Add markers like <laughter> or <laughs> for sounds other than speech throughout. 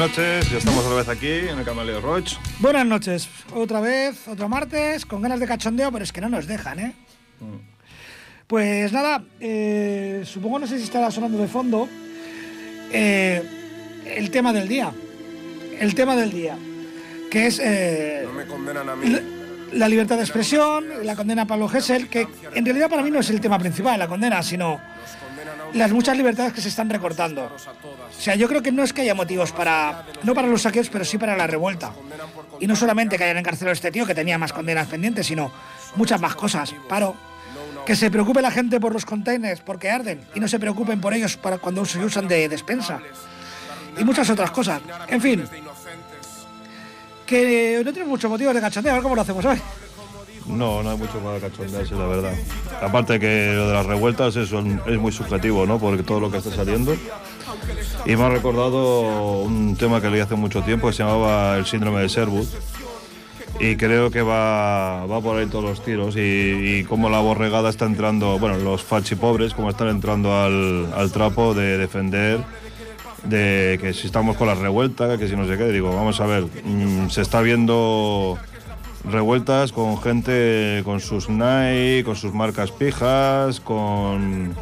Buenas noches, ya estamos otra vez aquí en el Camaleo Roach. Buenas noches, otra vez, otro martes, con ganas de cachondeo, pero es que no nos dejan, ¿eh? Pues nada, eh, supongo, no sé si estará sonando de fondo, eh, el tema del día. El tema del día, que es eh, No me condenan a mí. la, libertad de expresión, la condena a Pablo Gesell, que en realidad para mí no es el tema principal, la condena, sino las muchas libertades que se están recortando. O sea, yo creo que no es que haya motivos para, no para los saqueos, pero sí para la revuelta. Y no solamente que hayan encarcelado a este tío, que tenía más condenas pendientes, sino muchas más cosas. Paro. Que se preocupe la gente por los containers porque arden y no se preocupen por ellos para cuando se usan de despensa. Y muchas otras cosas. En fin, que no tenemos muchos motivos de cachondeo. A ver cómo lo hacemos hoy. No, no hay mucho para cachondearse, la verdad. Aparte que lo de las revueltas eso es muy subjetivo, ¿no? Porque todo lo que está saliendo. Y me ha recordado un tema que leí hace mucho tiempo que se llamaba el síndrome de Sherwood. Y creo que va, por ahí todos los tiros. Y, y cómo la borregada está entrando, bueno, los fachipobres, cómo están entrando al, trapo de defender de que si estamos con las revueltas, que si no sé qué. Digo, vamos a ver, mm, se está viendo revueltas con gente con sus Nike, con sus marcas pijas, con...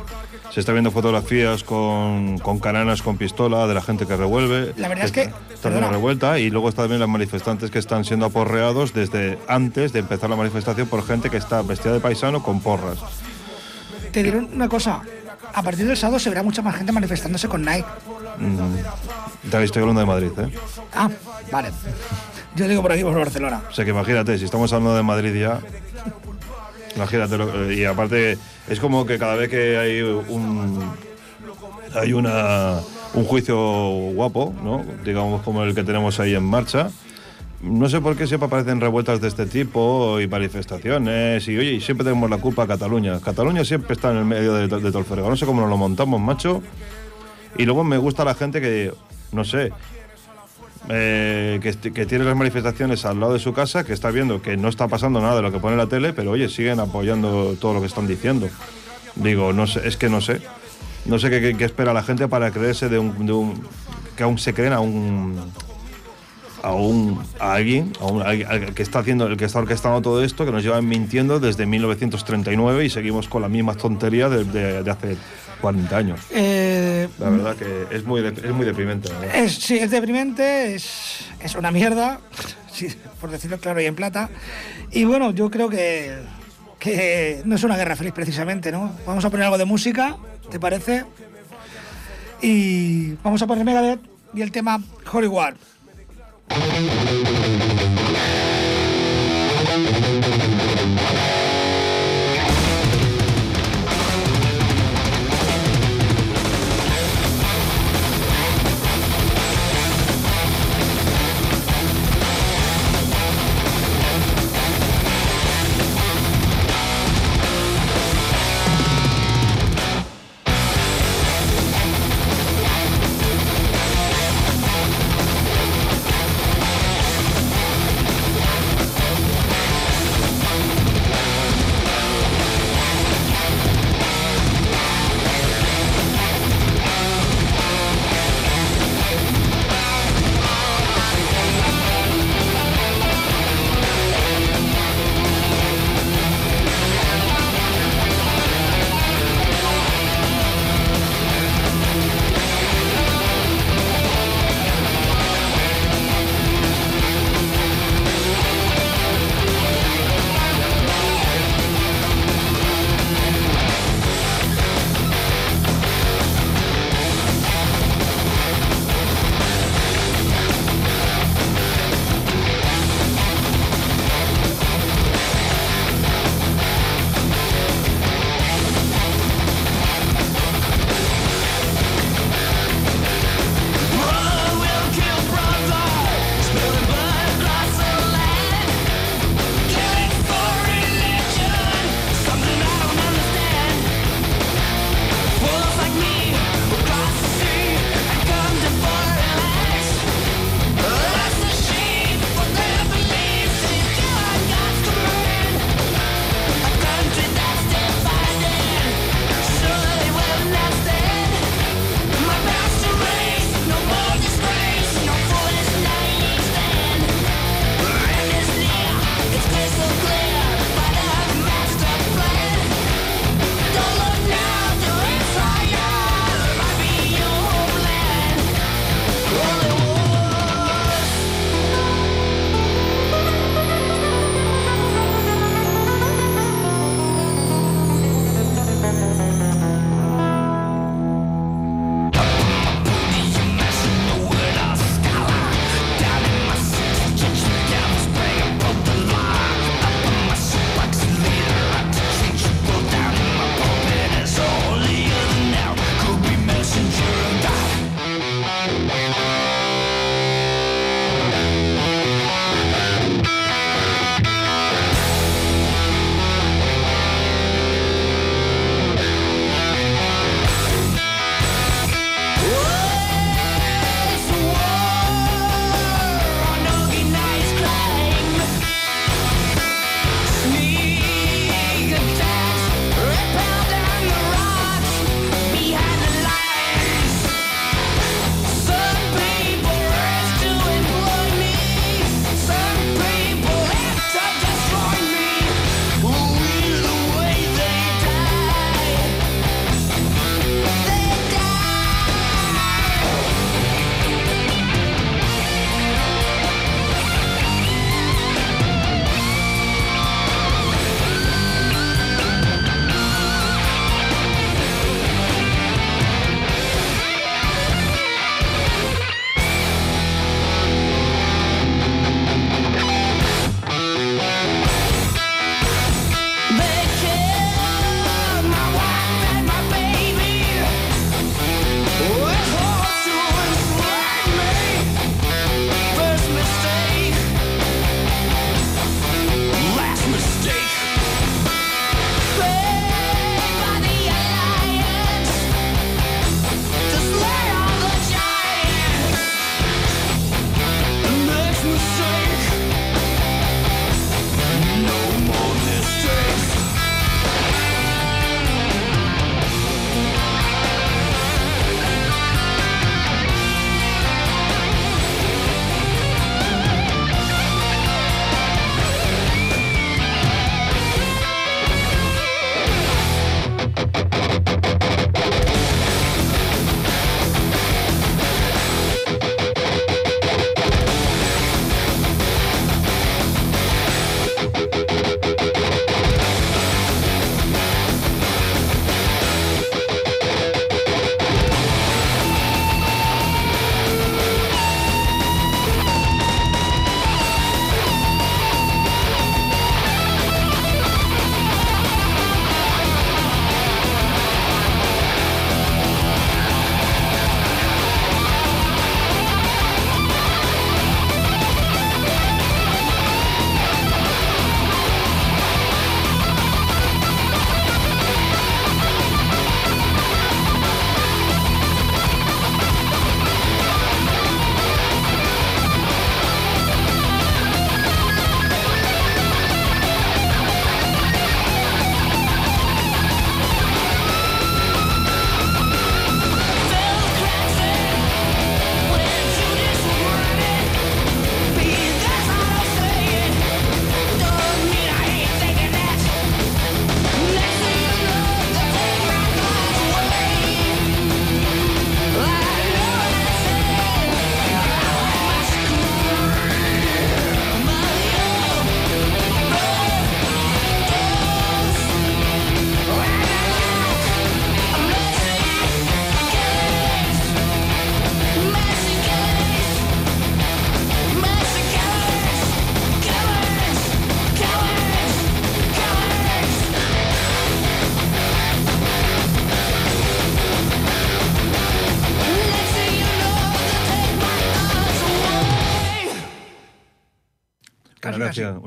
Se está viendo fotografías con, con cananas con pistola de la gente que revuelve. La verdad es que- Está perdona. revuelta y luego están también los manifestantes que están siendo aporreados desde antes de empezar la manifestación por gente que está vestida de paisano con porras. Te diré una cosa. A partir del sábado se verá mucha más gente manifestándose con Nike. Mm, Te estoy hablando de Madrid, ¿eh? Ah, vale. Yo digo por aquí, por Barcelona. O que imagínate, si estamos hablando de Madrid ya, imagínate, lo- y aparte es como que cada vez que hay un hay una un juicio guapo, ¿no? Digamos como el que tenemos ahí en marcha. No sé por qué siempre aparecen revueltas de este tipo y manifestaciones y oye, siempre tenemos la culpa a Cataluña. Cataluña siempre está en el medio de, de todo el. No sé cómo nos lo montamos, macho. Y luego me gusta la gente que, no sé, eh, que, tiene las manifestaciones al lado de su casa, que está viendo que no está pasando nada de lo que pone la tele, pero oye, siguen apoyando todo lo que están diciendo. Digo, no sé, es que no sé. No sé qué, espera la gente para creerse de un, que aún se creen a un a un a alguien, a un- que está haciendo, el que está orquestando todo esto, que nos llevan mintiendo desde 1939 y seguimos con la misma tontería de, de- de hace 40 años. Eh, La verdad que es muy, es muy deprimente. es, sí, es deprimente, es, es una mierda, <laughs> por decirlo claro y en plata. Y bueno, yo creo que, que no es una guerra feliz precisamente, ¿no? Vamos a poner algo de música, ¿te parece? Y vamos a poner Megadeth y el tema Holy War.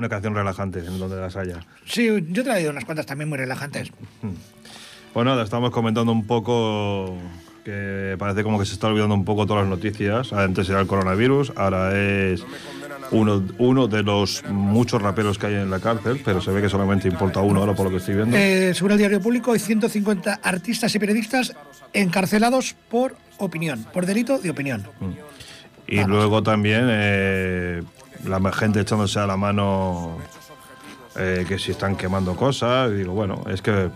Una canción relajante en donde las haya. Sí, yo he traído unas cuantas también muy relajantes. <laughs> Pues nada, estamos comentando un poco que parece como que se está olvidando un poco todas las noticias. Antes era el coronavirus, ahora es uno, uno de los muchos raperos que hay en la cárcel, pero se ve que solamente importa uno ahora por lo que estoy viendo. Eh, según el diario público, hay 150 artistas y periodistas encarcelados por opinión, por delito de opinión. Y luego también eh, la gente echándose a la mano eh, que si están quemando cosas. Y digo, bueno, es que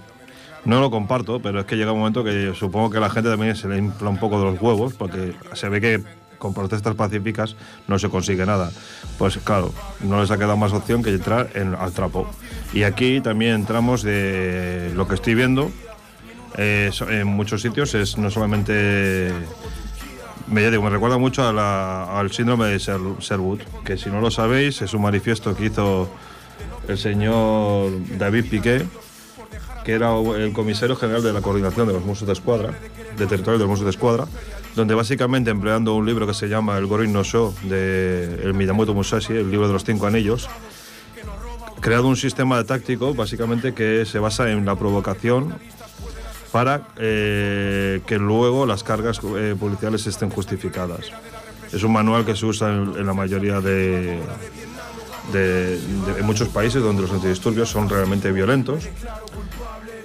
no lo comparto, pero es que llega un momento que supongo que la gente también se le infla un poco de los huevos, porque se ve que con protestas pacíficas no se consigue nada. Pues claro, no les ha quedado más opción que entrar en, al trapo. Y aquí también entramos de lo que estoy viendo. eh, en muchos sitios es no solamente me, digo, me recuerda mucho a la- al síndrome de Sher- Sherwood, que si no lo sabéis es un manifiesto que hizo el señor David Piqué, que era el comisario general de la coordinación de los Mossos de Escuadra, de territorio de los Mossos de Escuadra, donde básicamente empleando un libro que se llama El Gorin no Sho de el Miyamoto Musashi, el libro de los cinco anillos, creado un sistema táctico básicamente que se basa en la provocación para eh, que luego las cargas eh, policiales estén justificadas. Es un manual que se usa en, en la mayoría de, de- de- en muchos países donde los antidisturbios son realmente violentos.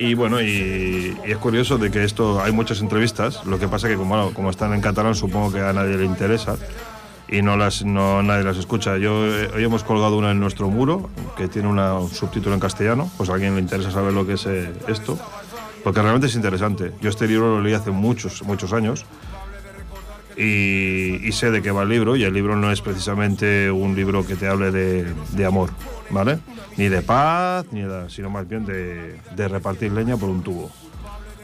Y bueno, y, y es curioso de que esto hay muchas entrevistas, lo que pasa que como, como están en catalán supongo que a nadie le interesa y no las no nadie las escucha. Yo eh, hoy hemos colgado una en nuestro muro que tiene una- un subtítulo en castellano, pues a alguien le interesa saber lo que es eh, esto, porque realmente es interesante. Yo este libro lo leí hace muchos muchos años y, sé de qué va el libro y el libro no es precisamente un libro que te hable de, amor, ¿vale? Ni de paz, ni de, sino más bien de, de repartir leña por un tubo,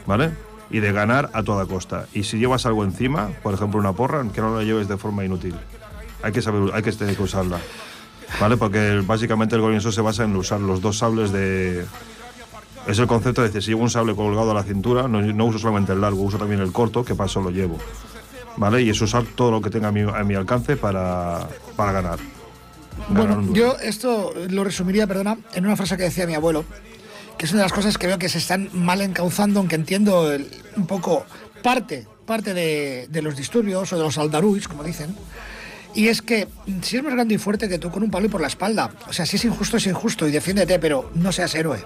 ¿vale? Y de ganar a toda costa. Y si llevas algo encima, por ejemplo una porra, que no la lleves de forma inútil. Hay que saber, hay que tener que usarla, ¿vale? Porque básicamente el Gorinso se basa en usar los dos sables de, es el concepto de decir, si llevo un sable colgado a la cintura, no, no uso solamente el largo, uso también el corto, que paso lo llevo. ¿Vale? Y es usar todo lo que tenga a mi, a mi alcance para, para ganar. Ganar Bueno, yo esto lo resumiría, perdona, en una frase que decía mi abuelo, que es una de las cosas que veo que se están mal encauzando, aunque entiendo el- un poco parte, parte de, de los disturbios o de los aldarúis, como dicen. Y es que si es más grande y fuerte que tú con un palo y por la espalda, o sea, si es injusto, es injusto y defiéndete, pero no seas héroe.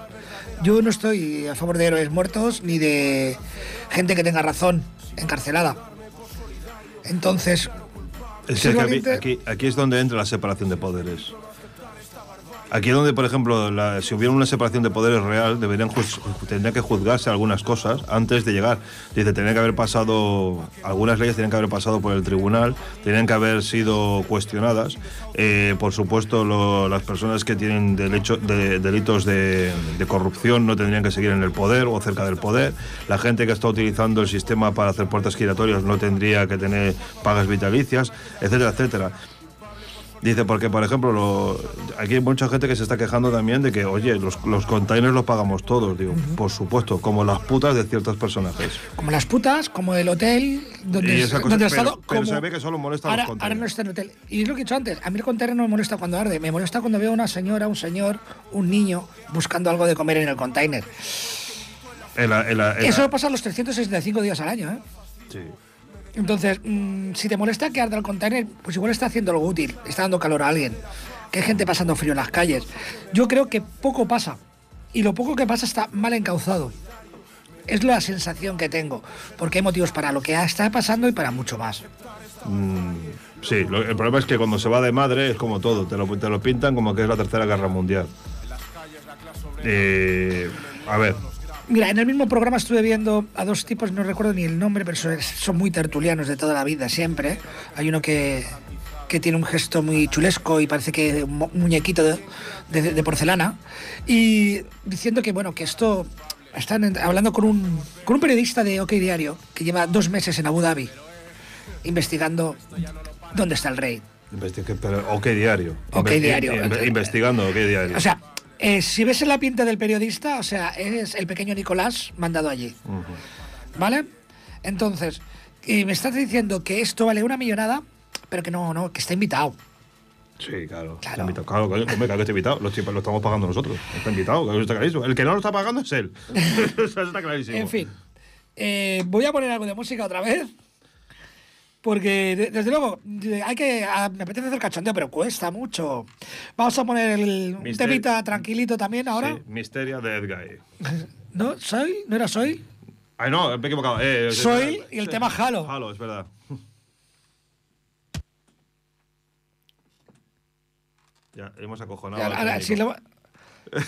Yo no estoy a favor de héroes muertos ni de gente que tenga razón encarcelada. Entonces, Es que aquí, aquí es donde entra la separación de poderes. Aquí es donde, por ejemplo, si hubiera una separación de poderes real, deberían juz- tendría que juzgarse algunas cosas antes de llegar. Dice, tenía que haber pasado, algunas leyes tenían que haber pasado por el tribunal, tenían que haber sido cuestionadas. Eh, por supuesto, las personas que tienen delitos de, de corrupción no tendrían que seguir en el poder o cerca del poder. La gente que está utilizando el sistema para hacer puertas giratorias no tendría que tener pagas vitalicias, etcétera, etcétera. Dice, porque por ejemplo, lo- aquí hay mucha gente que se está quejando también de que, oye, los, los containers los pagamos todos. Digo, por supuesto, como las putas de ciertos personajes. como las putas, como el hotel donde, Y esa cosa, donde pero- estado. pero como- se ve que solo molesta a los ahora, containers. ahora no está en hotel. Y es lo que he dicho antes: a mí el container no me molesta cuando arde, me molesta cuando veo a una señora, un señor, un niño buscando algo de comer en el container. La- en la- Eso pasa los 365 días al año, ¿eh? sí. Entonces, mm, si te molesta que arda el container, pues igual está haciendo algo útil, está dando calor a alguien, que hay gente pasando frío en las calles. Yo creo que poco pasa, y lo poco que pasa está mal encauzado. Es la sensación que tengo, porque hay motivos para lo que está pasando y para mucho más. Sí, lo- el problema es que cuando se va de madre es como todo, te lo, te lo pintan como que es la tercera guerra mundial. Eh, a ver, Mira, en el mismo programa estuve viendo a dos tipos, no recuerdo ni el nombre, pero son, muy tertulianos de toda la vida, siempre. Hay uno que, que tiene un gesto muy chulesco y parece que un muñequito de, de- de porcelana. Y diciendo que, bueno, que esto. Están hablando con un, con un periodista de OK Diario que lleva dos meses en Abu Dhabi investigando dónde está el rey. investi- pero, ¿o qué diario? Ok diario. inve- investigando, ¿o qué diario? O sea, eh, si ves en la pinta del periodista, o sea, es el pequeño Nicolás mandado allí. ¿Vale? Entonces, y me estás diciendo que esto vale una millonada, pero que no, no, que está invitado. Sí, claro. Claro. Está invitado. Claro, coño, hombre, claro que está invitado. Lo, lo estamos pagando nosotros. Está invitado, claro, está clarísimo. El que no lo está pagando es él. <laughs> Eso está clarísimo. En fin, eh, voy a poner algo de música otra vez. Porque, de- desde luego, hay que. me apetece hacer cachondeo, pero cuesta mucho. Vamos a poner el, un temita tranquilito también ahora. Sí, Misteria de Edguy. <laughs> ¿No? ¿Soy? ¿No era Soy? Ay, no, me he equivocado. Eh, Soy y el tema Halo. Halo, es verdad. <laughs> Ya, hemos acojonado. Ya, ahora, si lo-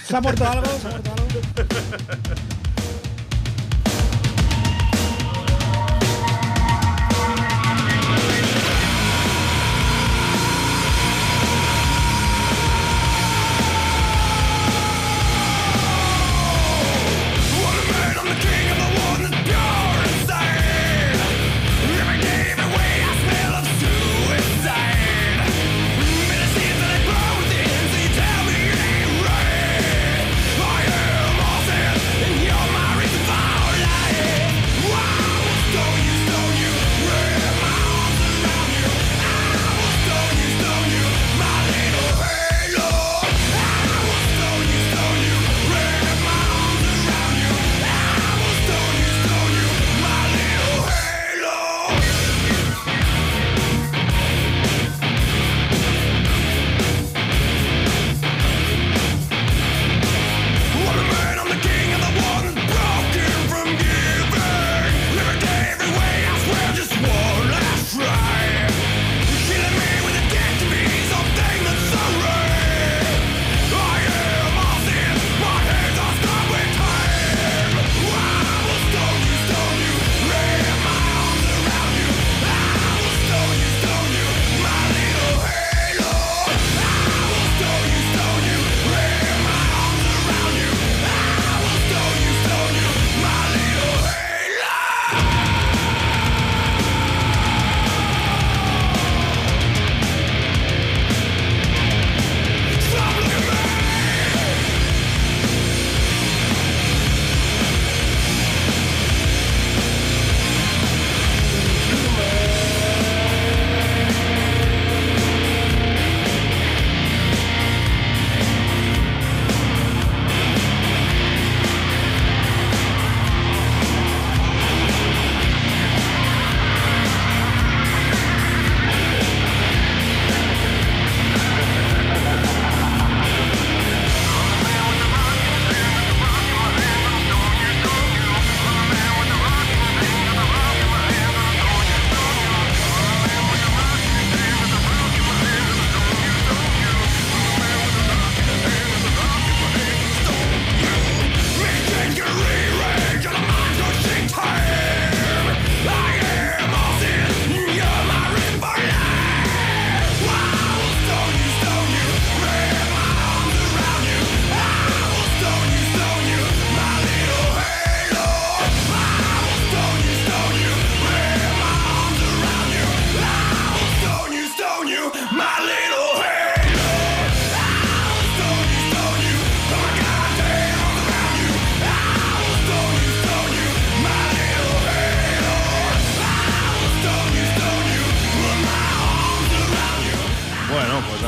¿Se ha muerto algo? ¿Se ha muerto algo? <laughs>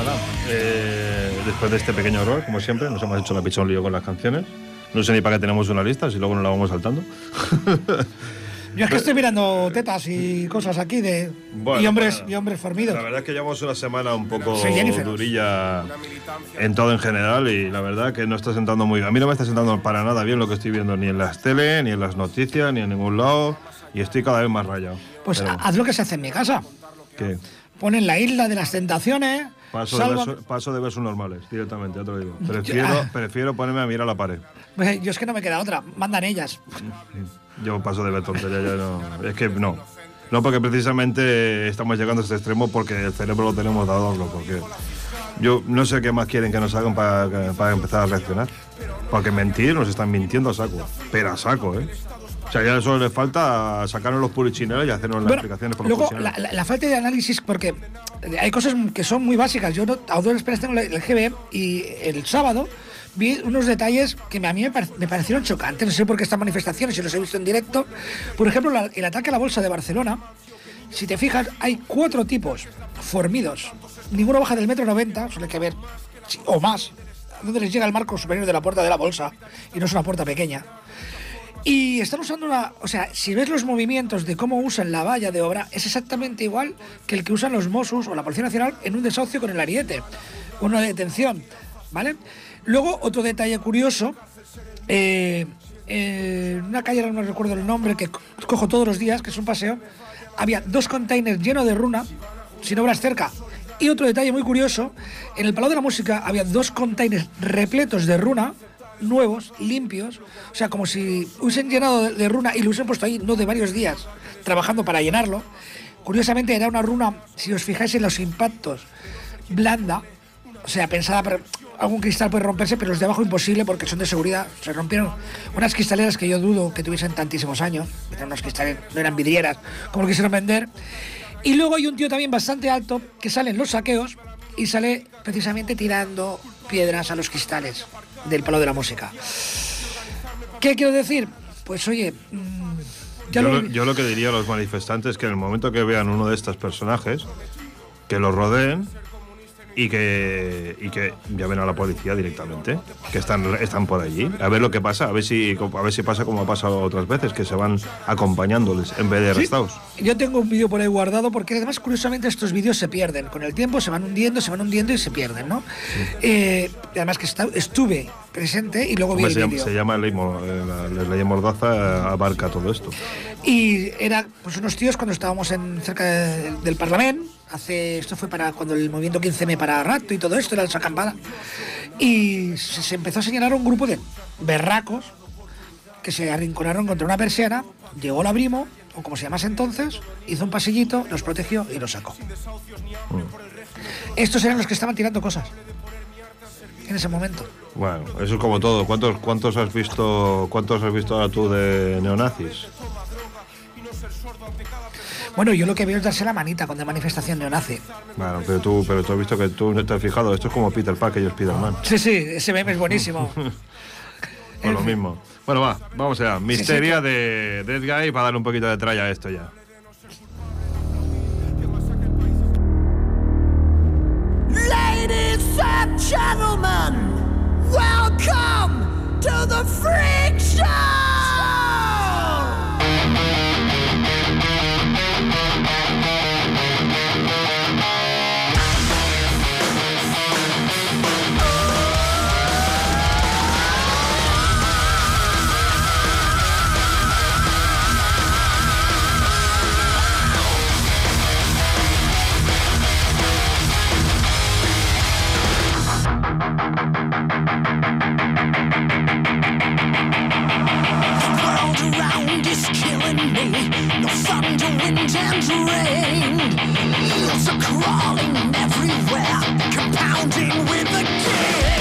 nada. eh, después de este pequeño error, como siempre, nos hemos hecho la pichón lío con las canciones. No sé ni para qué tenemos una lista, si luego nos la vamos saltando. Yo es que estoy mirando tetas y cosas aquí de. Bueno, y hombres bueno. y hombres formidos. La verdad es que llevamos una semana un poco durilla en todo en general y la verdad que no está sentando muy bien. A mí no me está sentando para nada bien lo que estoy viendo ni en las tele, ni en las noticias, ni en ningún lado y estoy cada vez más rayado. Pues Pero, haz lo que se hace en mi casa. ¿qué? Ponen la isla de las tentaciones. Paso, de paso de versos normales, directamente, ya te lo digo. Prefiero, Ah. prefiero ponerme a mirar la pared. Pues Yo es que no me queda otra. Mandan ellas. Yo paso de ver tonterías, ya no. Es que no. No, porque precisamente estamos llegando a este extremo porque el cerebro lo tenemos de adorno. Porque yo no sé qué más quieren que nos hagan para, para empezar a reaccionar. Porque mentir nos están mintiendo a saco. Pero a saco, ¿eh? O sea, ya solo les falta sacarnos los purichineros y hacernos las explicaciones por los luego, la, la- la falta de análisis, porque hay cosas que son muy básicas. Yo no, a duras penas tengo el el GB y el sábado vi unos detalles que a mí me, pare- me parecieron chocantes. No sé por qué estas manifestaciones, si los he visto en directo. Por ejemplo, la- el ataque a la bolsa de Barcelona. Si te fijas, hay cuatro tipos formidos ninguno baja del metro 90, suele que ver, o más, donde les llega el marco superior de la puerta de la bolsa, y no es una puerta pequeña. Y están usando una. O sea, si ves los movimientos de cómo usan la valla de obra, es exactamente igual que el que usan los Mossos o la Policía Nacional en un desahucio con el ariete, una detención. ¿Vale? Luego, otro detalle curioso. Eh, en una calle, no recuerdo el nombre, que cojo todos los días, que es un paseo, había dos containers llenos de runa, sin obras cerca. Y otro detalle muy curioso, en el Palau de la Música había dos containers repletos de runa, nuevos, limpios, o sea, como si hubiesen llenado de runa y lo hubiesen puesto ahí, no de varios días, trabajando para llenarlo. Curiosamente era una runa, si os fijáis en los impactos, blanda, o sea, pensada para... Algún cristal puede romperse, pero los de abajo imposible porque son de seguridad. Se rompieron unas cristaleras que yo dudo que tuviesen tantísimos años. Eran unos cristales, no eran vidrieras, como lo quisieron vender. Y luego hay un tío también bastante alto que sale en los saqueos y sale precisamente tirando piedras a los cristales del palo de la música. ¿Qué quiero decir? Pues oye, mm, yo, lo... yo, lo... que diría a los manifestantes es que en el momento que vean uno de estos personajes, que los rodeen y que, y que llamen a la policía directamente, que están, están por allí, a ver lo que pasa, a ver si, a ver si pasa como ha pasado otras veces, que se van acompañándoles en vez de arrestados. Yo tengo un vídeo por ahí guardado porque además curiosamente estos vídeos se pierden, con el tiempo se van hundiendo, se van hundiendo y se pierden, ¿no? Eh, además que estuve presente y luego vi el se, vídeo. se llama ley, eh, la ley Mordaza, abarca todo esto. Y era pues unos tíos cuando estábamos en cerca del Parlamento esto fue para cuando el movimiento 15M para rato y todo esto era esa acampada y se, empezó a señalar un grupo de berracos que se arrinconaron contra una persiana llegó el abrimo o como se llamase entonces hizo un pasillito los protegió y los sacó. Estos eran los que estaban tirando cosas en ese momento. Bueno eso es como todo. Cuántos cuántos has visto cuántos has visto ahora tú de neonazis bueno, yo lo que veo es darse la manita cuando hay manifestación neonazi. Bueno, pero tú, pero tú has visto que tú no te has fijado, esto es como Peter Parker y Spider-Man. Sí, sí, ese meme es buenísimo. <laughs> pues lo mismo. Bueno, va, vamos allá. Misteria de Dead Guy para darle un poquito de tralla a esto ya. Ladies and gentlemen, welcome to the Freak Show! with no thunder, wind, and rain. Eels are crawling everywhere, compounding with the game.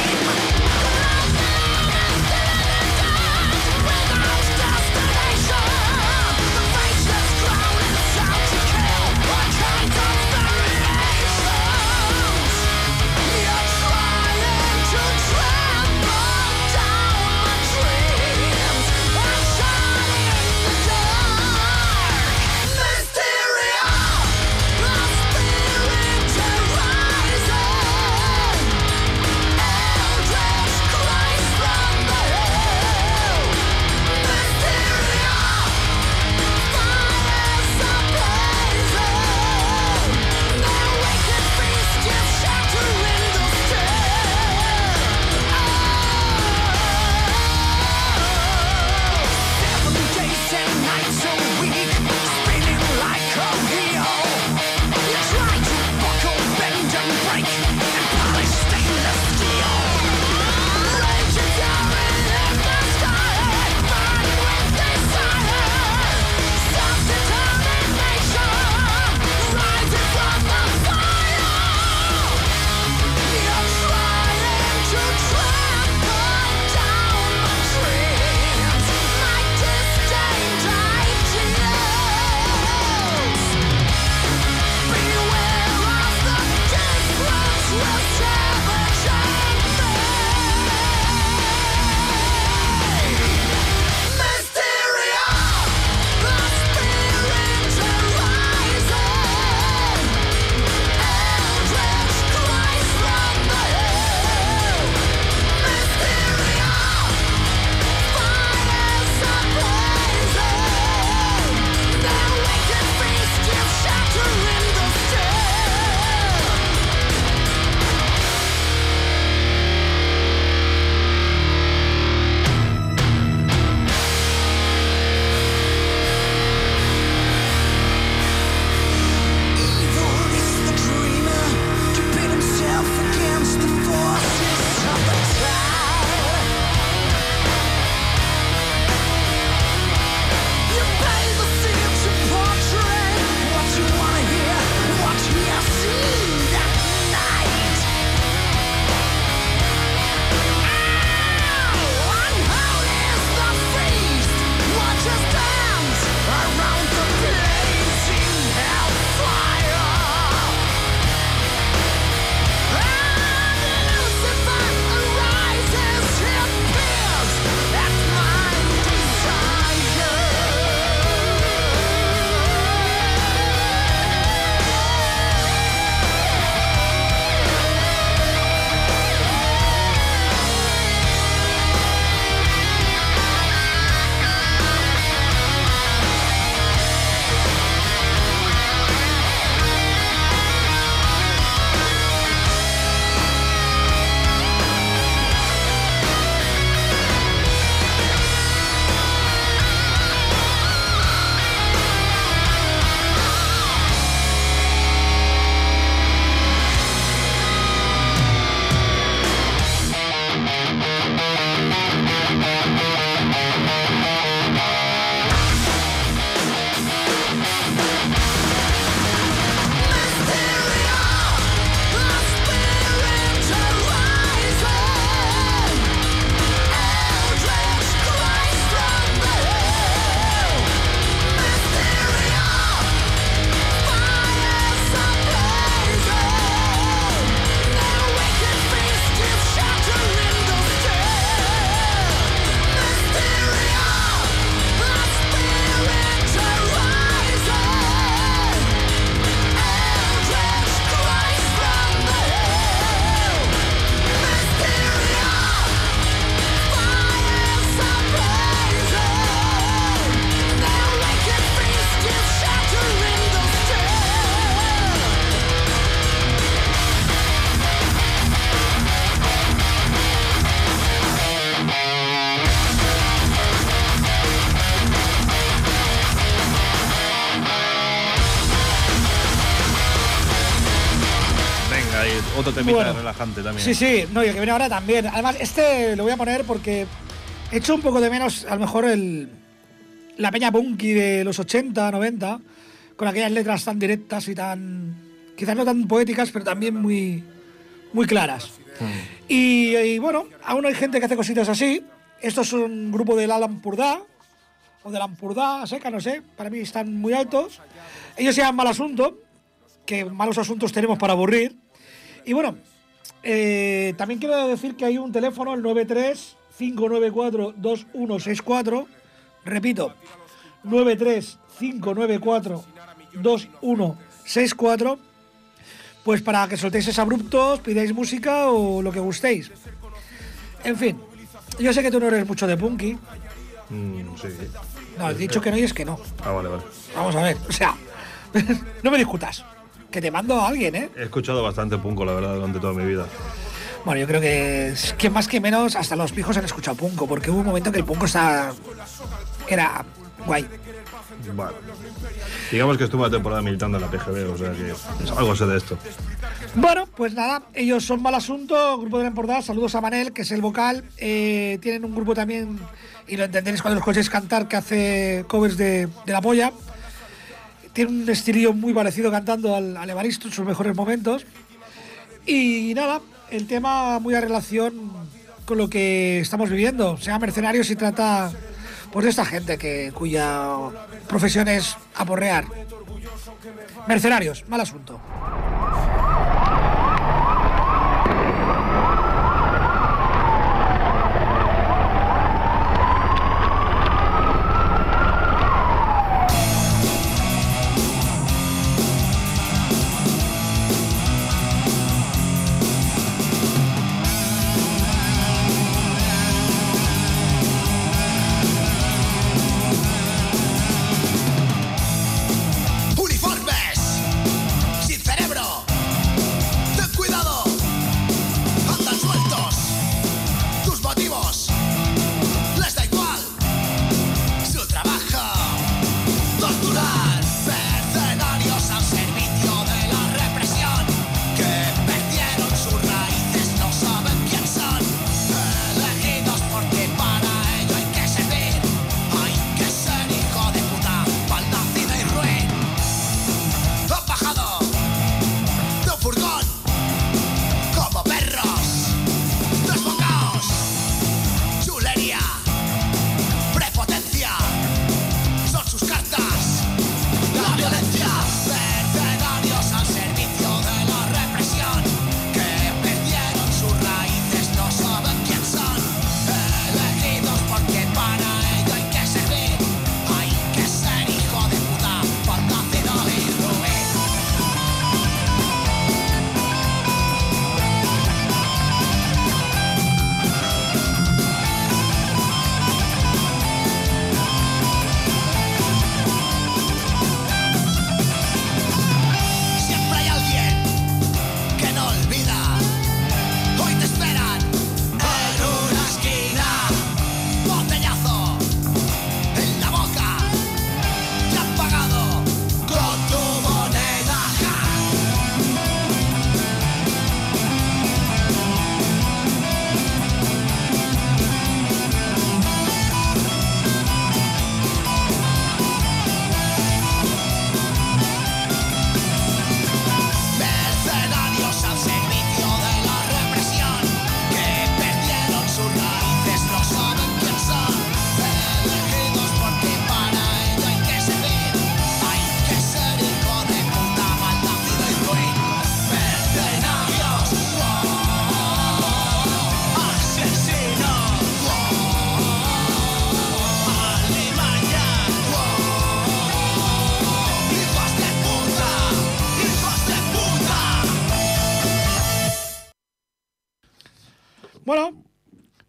Relajante también. Sí, sí, no, y el que viene ahora también. Además, este lo voy a poner porque he hecho un poco de menos, a lo mejor, el, la peña punky de los 80, 90, con aquellas letras tan directas y tan. quizás no tan poéticas, pero también muy, muy claras. Y, y bueno, aún hay gente que hace cositas así. Esto es un grupo del Alan Purdá, o del Ampurdá, seca, no sé, para mí están muy altos. Ellos se llaman Mal Asunto, que malos asuntos tenemos para aburrir. Y bueno, eh, también quiero decir que hay un teléfono, el 93-594-2164. Repito, 93-594-2164. Pues para que soltéis esos abruptos, pidáis música o lo que gustéis. En fin, yo sé que tú no eres mucho de punky. Mm, sí. No, he dicho que no y es que no. Ah, vale, vale. Vamos a ver, o sea, <laughs> no me discutas. Que te mando a alguien, ¿eh? He escuchado bastante punco, la verdad, durante toda mi vida. Bueno, yo creo que, que más que menos hasta los pijos han escuchado punco, porque hubo un momento que el punco está, era guay. Vale. Digamos que estuve una temporada militando en la PGB, o sea que algo sé de esto. Bueno, pues nada, ellos son mal asunto, grupo de la Empordà, saludos a Manel, que es el vocal, eh, tienen un grupo también, y lo entenderéis cuando los escuchéis cantar, que hace covers de, de La Polla, tiene un estilillo muy parecido cantando al, al Evaristo en sus mejores momentos, y nada, el tema muy a relación con lo que estamos viviendo, sea mercenarios y trata pues de esta gente que cuya profesión es aporrear. Mercenarios, mal asunto.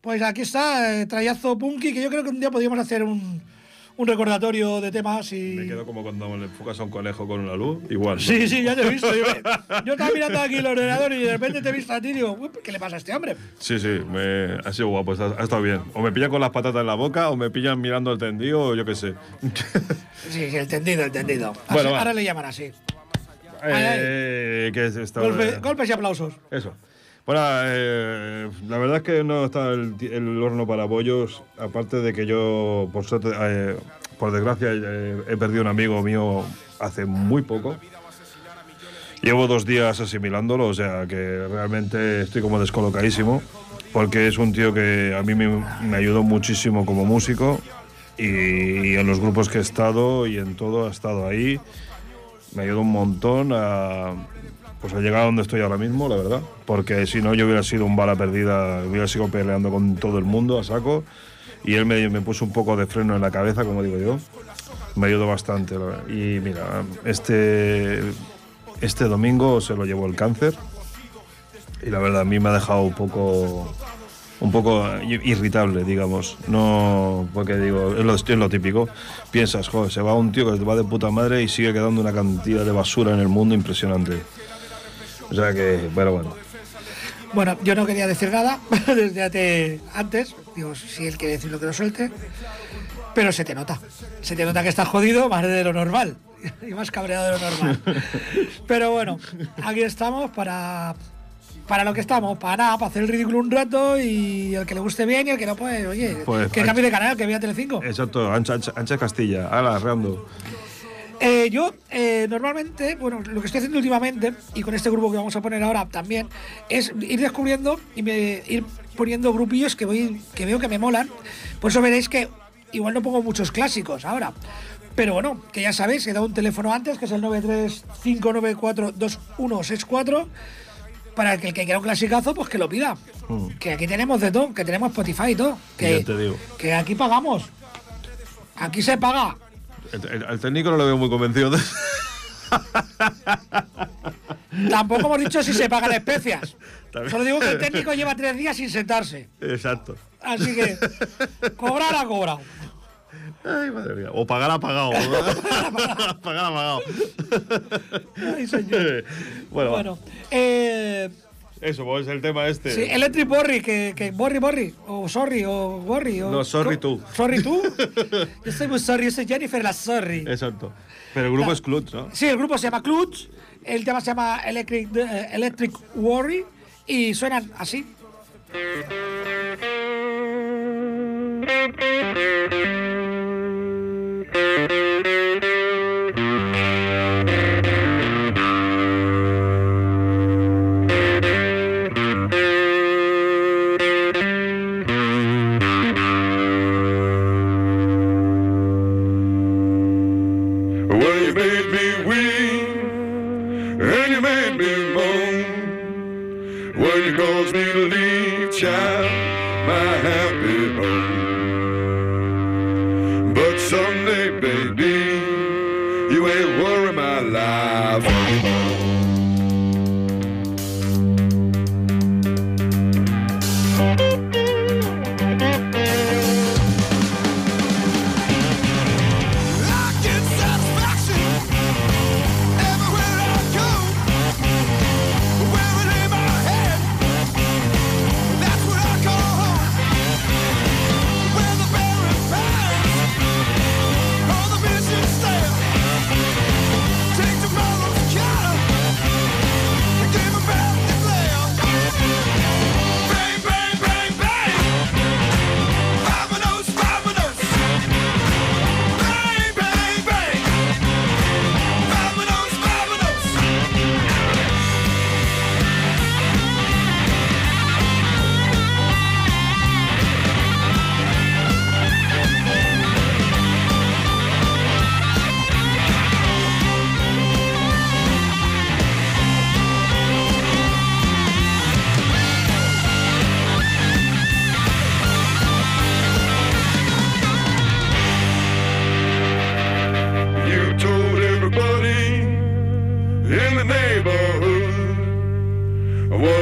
Pues aquí está, eh, trayazo punky, que yo creo que un día podríamos hacer un, un recordatorio de temas y... Me quedo como cuando le enfocas a un conejo con una luz, igual. ¿no? Sí, sí, ya te he visto. Yo, <laughs> yo estaba mirando aquí el ordenador y de repente te he visto a ti y digo, "Uy, ¿qué le pasa a este hombre? Sí, sí, me, ha sido guapo, ha estado bien. O me pillan con las patatas en la boca, o me pillan mirando el tendido, o yo qué sé. <laughs> Sí, sí, el tendido, el tendido. Así- Bueno, va. ahora le llaman así. Eh, que es esta- Golpe- golpes y aplausos. Eso. Bueno, eh, la verdad es que no está el, el horno para bollos, aparte de que yo, por suerte, eh, por desgracia, eh, he perdido un amigo mío hace muy poco. Llevo dos días asimilándolo, o sea que realmente estoy como descolocadísimo, porque es un tío que a mí me, me ayudó muchísimo como músico y, y en los grupos que he estado y en todo ha estado ahí. Me ayudó un montón a, pues a llegar a donde estoy ahora mismo, la verdad, porque si no yo hubiera sido un bala perdida, hubiera sido peleando con todo el mundo a saco y él me, me puso un poco de freno en la cabeza, como digo yo. Me ayudó bastante. la verdad. Y mira, este, este domingo se lo llevó el cáncer y la verdad a mí me ha dejado un poco un poco irritable, digamos. No, porque digo, es lo, es lo típico. Piensas, joder, se va un tío que va de puta madre y sigue quedando una cantidad de basura en el mundo impresionante. O sea que, bueno, bueno. Bueno, yo no quería decir nada <laughs> desde antes. Digo, si él quiere decir lo que lo suelte. Pero se te nota. Se te nota que estás jodido más de lo normal. <laughs> Y más cabreado de lo normal. <laughs> Pero bueno, aquí estamos para. Para lo que estamos, para nada, para hacer el ridículo un rato y el que le guste bien y el que no, pues, oye, Pues, que cambie de canal, que vea Telecinco. Exacto, ancha, ancha, ancha Castilla, ala, reando. Eh, yo eh, normalmente, bueno, lo que estoy haciendo últimamente, y con este grupo que vamos a poner ahora también, es ir descubriendo y me, ir poniendo grupillos que, voy, que veo que me molan. Por eso veréis que igual no pongo muchos clásicos ahora. Pero bueno, que ya sabéis, he dado un teléfono antes, que es el 935942164, para que el que quiera un clasicazo, pues que lo pida. Que aquí tenemos de todo, que tenemos Spotify y todo. Que, Ya te digo. que aquí pagamos. Aquí se paga. Al técnico no lo veo muy convencido de <laughs> Tampoco hemos dicho si se pagan especias. También. Solo digo que el técnico lleva tres días sin sentarse. Exacto. Así que cobrar ha cobrado. Ay, madre mía. O pagar ha pagado. <laughs> pagar ha pagado. Ay, señor. bueno. Bueno, eh, eso, pues el tema este. sí, Electric Borry, que, que Borry Borry, o Sorry, o Borry. O, No, sorry tú. Sorry tú. <laughs> Yo soy muy sorry, yo soy Jennifer la Sorry. Exacto. Pero el grupo La- es Clutch, ¿no? Sí, el grupo se llama Clutch, el tema se llama Electric, eh, Electric Worry y suenan así. <laughs>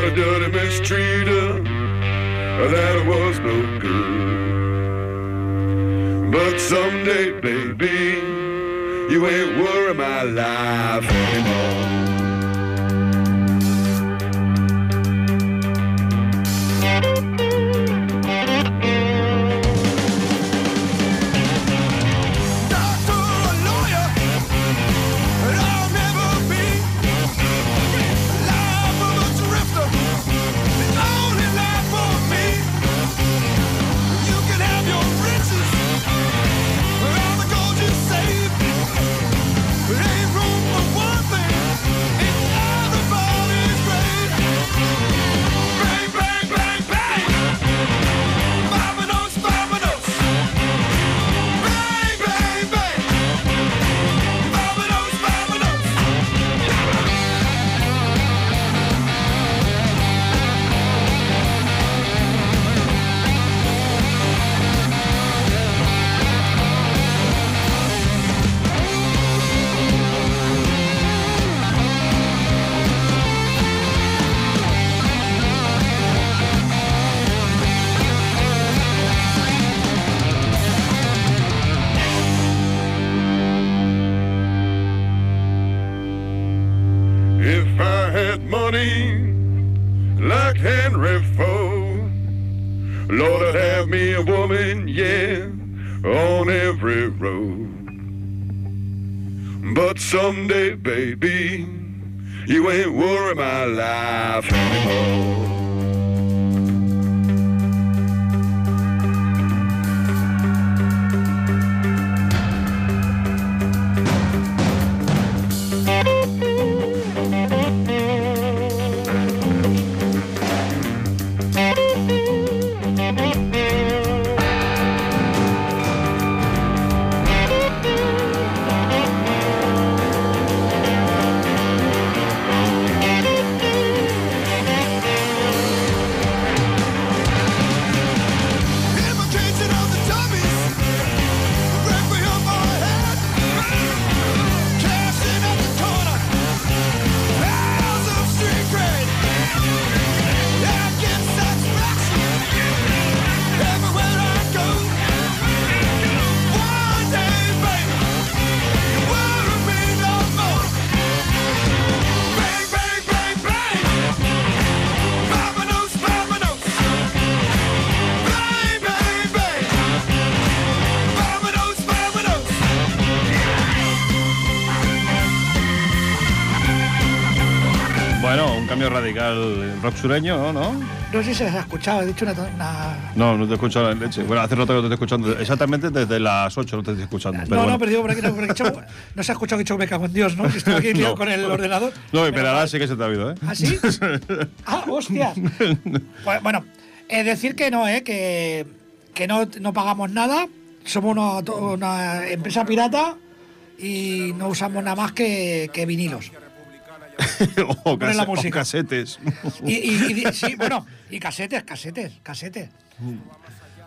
a dirty mistreater that was no good. But someday, baby, you ain't worry my life anymore. But someday, baby, you ain't worry my life anymore. Sureño, ¿no? No sé si se les ha escuchado, he dicho una. una- No, no te he escuchado la leche. Bueno, hace rato que no te estoy escuchando. Exactamente desde las 8 no te estoy escuchando. Pero no, bueno. no, pero digo, por aquí no, porque he dicho- no se ha escuchado que he dicho me cago en Dios, ¿no? Que estoy aquí <laughs> No. con el ordenador. No, pero ahora sí que se te ha oído, ¿eh? ¿Ah, sí? <laughs> ah, hostias. Pues, bueno, es decir que no, ¿eh? Que, que no, no pagamos nada, somos una, una empresa pirata y no usamos nada más que, que vinilos. <laughs> o, la o casetes. Y, y- y- sí, bueno, y casetes, casetes, casetes.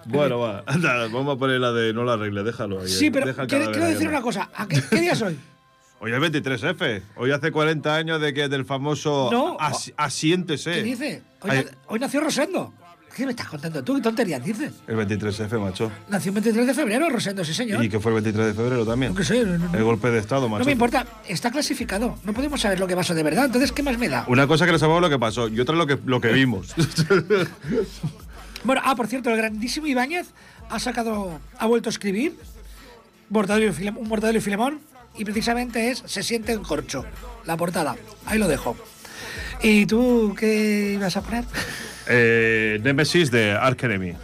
bueno, va. Anda, vamos a poner la de no la arregle, déjalo ahí. Sí, pero Deja quiero, quiero decir una cosa. ¿A qué, qué día es hoy? <laughs> Hoy es 23F. Hoy hace 40 años de que del famoso No. asi- asiéntese. ¿Qué dice? Hoy, Ay, na- hoy nació Rosendo. ¿Qué me estás contando tú? ¿Qué tonterías dices? el 23F, macho. Nació el 23 de febrero, Rosendo, sí, señor. Y que fue el 23 de febrero también. No que sé, no- no- El golpe de Estado, macho. No me importa, está clasificado. No podemos saber lo que pasó de verdad. Entonces, ¿qué más me da? Una cosa que no sabemos lo que pasó y otra lo que, lo que vimos. <laughs> Bueno, ah, por cierto, el grandísimo Ibáñez ha sacado, ha vuelto a escribir Mortadelo y un Mortadelo y Filemón y precisamente es Se siente en corcho, la portada. Ahí lo dejo. ¿Y tú qué ibas a poner? Eh, Nemesis de Ark Enemy.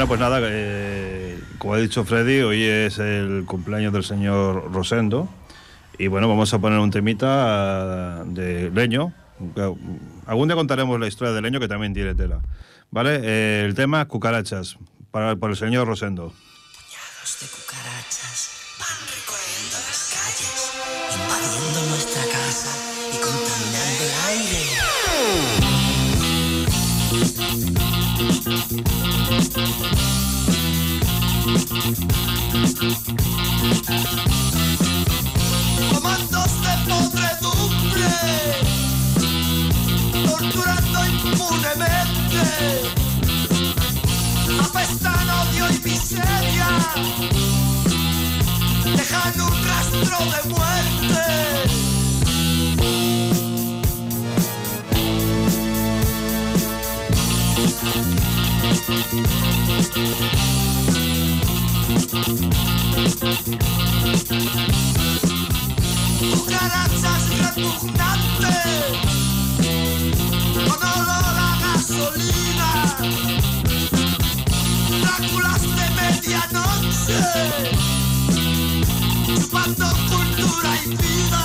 Bueno, pues nada, eh, como ha dicho Freddy, hoy es el cumpleaños del señor Rosendo. Y bueno, vamos a poner un temita de leño. Algún día contaremos la historia de leño que también tiene tela. ¿Vale? Eh, el tema cucarachas, para, por el señor Rosendo. Puñados de cucarachas van recorriendo las calles, invadiendo nuestra casa y contaminando el aire. Comandos de podredumbre, torturando impunemente, apestan odio y miseria, dejan un rastro de muerte. Cucarachas repugnantes, con olor a gasolina, Dráculas de medianoche, chupando cultura y vida.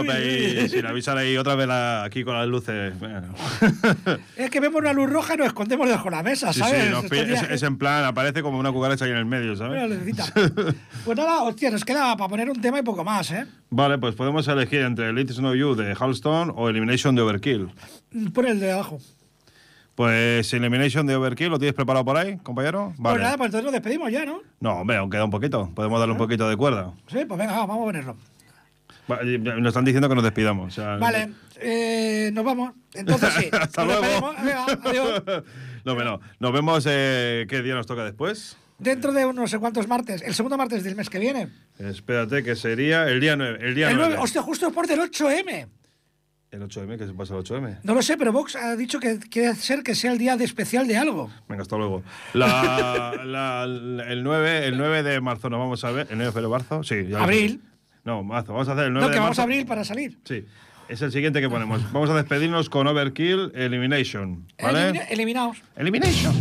A tope ahí, sin avisar ahí otra vez la- aquí con las luces. Bueno. <laughs> Es que vemos una luz roja y nos escondemos debajo de la mesa, Sí, ¿sabes? sí, nos días es, que- es en plan, aparece como una cucaracha ahí en el medio, ¿sabes? lucecita. <laughs> Pues nada, hostia, nos queda para poner un tema y poco más, ¿eh? Vale, pues podemos elegir entre Let It Know You de Halston o Elimination de Overkill. Mm, Pon el de abajo. Pues Elimination de Overkill, ¿lo tienes preparado por ahí, compañero? Pues Vale. nada, pues entonces nos despedimos ya, ¿no? No, hombre, aún queda un poquito. Podemos darle un poquito de cuerda. Sí, pues venga, va, vamos a ponerlo. Nos están diciendo que nos despidamos. o sea, Vale, eh, nos vamos. Entonces sí. <laughs> Hasta nos luego. adiós. No, bueno, nos vemos eh, qué día nos toca después. Dentro de unos no sé cuántos martes, el segundo martes del mes que viene. Espérate, que sería el día 9. El día El 9. 9, hostia, justo después del 8M. El 8M, ¿qué se pasa el 8M? No lo sé, pero Vox ha dicho que quiere hacer que sea el día de especial de algo. Venga, hasta luego. La, <laughs> la- el, 9, el 9 de marzo nos vamos a ver. ¿El 9 de marzo? Sí. ya Abril. No, marzo. Vamos a hacer el 9 No, de que vamos marzo. a abrir para salir. Sí. Es el siguiente que ponemos. Vamos a despedirnos con Overkill Elimination. ¿Vale? Elimina- eliminaos. Elimination.